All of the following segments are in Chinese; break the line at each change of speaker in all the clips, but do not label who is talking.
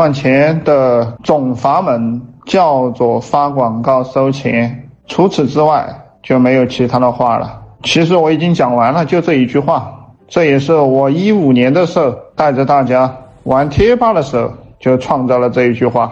赚钱的总阀门叫做发广告收钱，除此之外就没有其他的话了。其实我已经讲完了，就这一句话。这也是我一五年的时候带着大家玩贴吧的时候就创造了这一句话，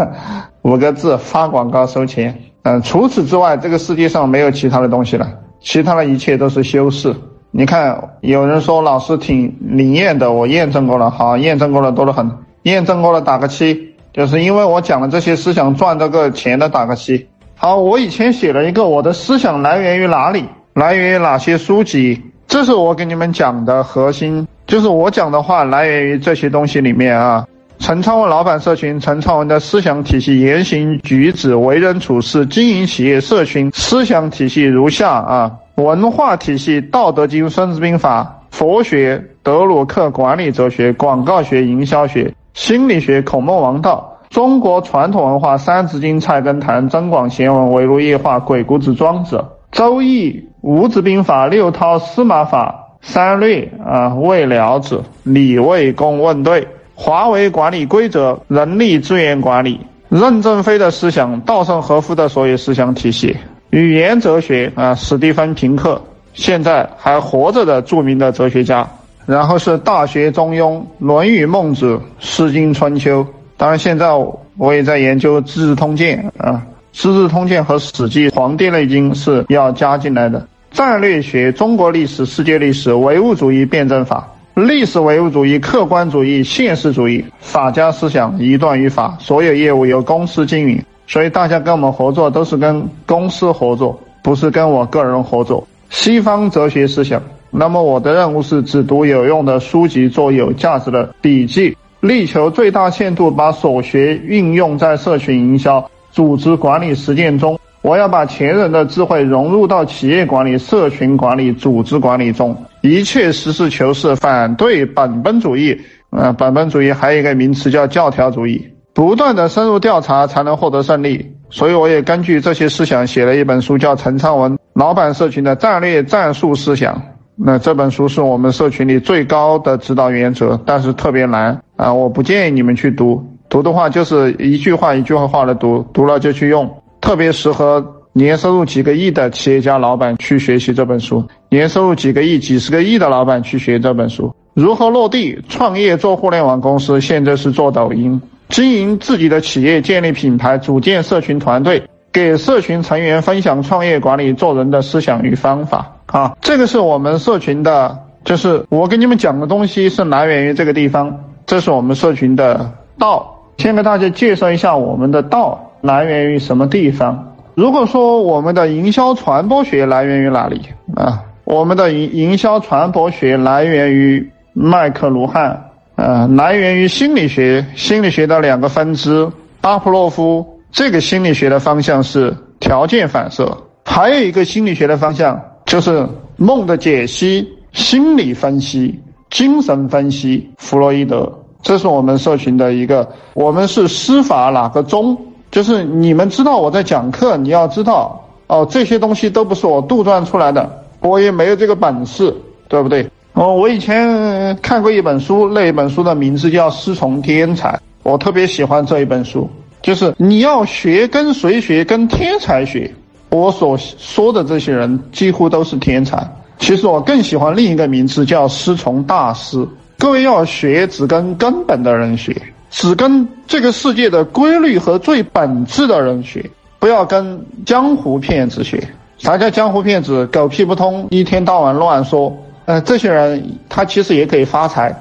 五个字：发广告收钱。嗯，除此之外，这个世界上没有其他的东西了，其他的一切都是修饰。你看，有人说老师挺灵验的，我验证过了，好，验证过了多得很，验证过了打个七，就是因为我讲的这些思想赚这个钱的打个七。好，我以前写了一个，我的思想来源于哪里？来源于哪些书籍？这是我给你们讲的核心，就是我讲的话来源于这些东西里面啊。陈昌文老板社群，陈昌文的思想体系、言行举止、为人处事、经营企业社群思想体系如下啊：文化体系，《道德经》《孙子兵法》，佛学，德鲁克管理哲学、广告学、营销学、心理学，孔孟王道，中国传统文化，《三字经》《菜根谭》《增广贤文》《围炉夜话》《鬼谷子》《庄子》。周易、五子兵法、六韬、司马法、三略啊、魏了子、李卫公问对、华为管理规则、人力资源管理、任正非的思想、稻盛和夫的所有思想体系、语言哲学啊、史蒂芬平克，现在还活着的著名的哲学家。然后是《大学》《中庸》《论语》《孟子》《诗经》《春秋》，当然现在我也在研究《资治通鉴》啊。《资治通鉴》和《史记》《黄帝内经》是要加进来的。战略学、中国历史、世界历史、唯物主义辩证法、历史唯物主义、客观主义、现实主义、法家思想一段语法，所有业务由公司经营，所以大家跟我们合作都是跟公司合作，不是跟我个人合作。西方哲学思想，那么我的任务是只读有用的书籍，做有价值的笔记，力求最大限度把所学运用在社群营销。组织管理实践中，我要把前人的智慧融入到企业管理、社群管理、组织管理中，一切实事求是，反对本本主义。呃，本本主义还有一个名词叫教条主义，不断的深入调查才能获得胜利。所以，我也根据这些思想写了一本书，叫《陈昌文老板社群的战略战术思想》。那这本书是我们社群里最高的指导原则，但是特别难啊！我不建议你们去读。读的话就是一句话一句话话的读，读了就去用，特别适合年收入几个亿的企业家老板去学习这本书。年收入几个亿、几十个亿的老板去学这本书，如何落地创业做互联网公司？现在是做抖音，经营自己的企业，建立品牌，组建社群团队，给社群成员分享创业管理做人的思想与方法。啊，这个是我们社群的，就是我给你们讲的东西是来源于这个地方，这是我们社群的道。先给大家介绍一下我们的道来源于什么地方。如果说我们的营销传播学来源于哪里啊？我们的营营销传播学来源于麦克卢汉，呃，来源于心理学。心理学的两个分支，巴甫洛夫这个心理学的方向是条件反射，还有一个心理学的方向就是梦的解析、心理分析、精神分析，弗洛伊德。这是我们社群的一个，我们是司法哪个宗？就是你们知道我在讲课，你要知道哦，这些东西都不是我杜撰出来的，我也没有这个本事，对不对？哦，我以前看过一本书，那一本书的名字叫《师从天才》，我特别喜欢这一本书，就是你要学跟谁学，跟天才学。我所说的这些人几乎都是天才，其实我更喜欢另一个名字叫师从大师。各位要学，只跟根本的人学，只跟这个世界的规律和最本质的人学，不要跟江湖骗子学。啥叫江湖骗子？狗屁不通，一天到晚乱说。呃，这些人他其实也可以发财。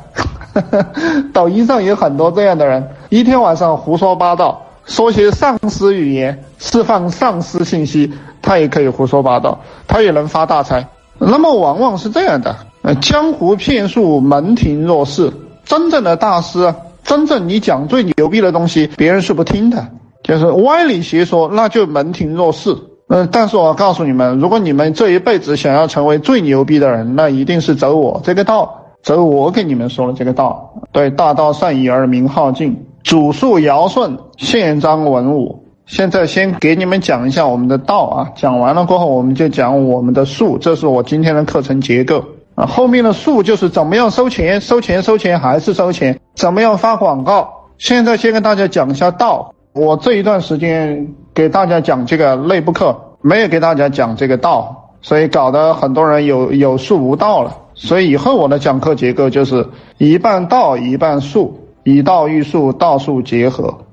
抖音上有很多这样的人，一天晚上胡说八道，说些丧尸语言，释放丧尸信息，他也可以胡说八道，他也能发大财。那么往往是这样的。呃，江湖骗术，门庭若市。真正的大师，真正你讲最牛逼的东西，别人是不听的，就是歪理邪说，那就门庭若市。嗯，但是我告诉你们，如果你们这一辈子想要成为最牛逼的人，那一定是走我这个道，走我给你们说的这个道。对，大道善已而名浩尽，祖述尧舜，宪章文武。现在先给你们讲一下我们的道啊，讲完了过后，我们就讲我们的术。这是我今天的课程结构。啊，后面的术就是怎么样收钱，收钱，收钱，还是收钱？怎么样发广告？现在先跟大家讲一下道。我这一段时间给大家讲这个内部课，没有给大家讲这个道，所以搞得很多人有有术无道了。所以以后我的讲课结构就是一半道一半术，以道育术，道术结合。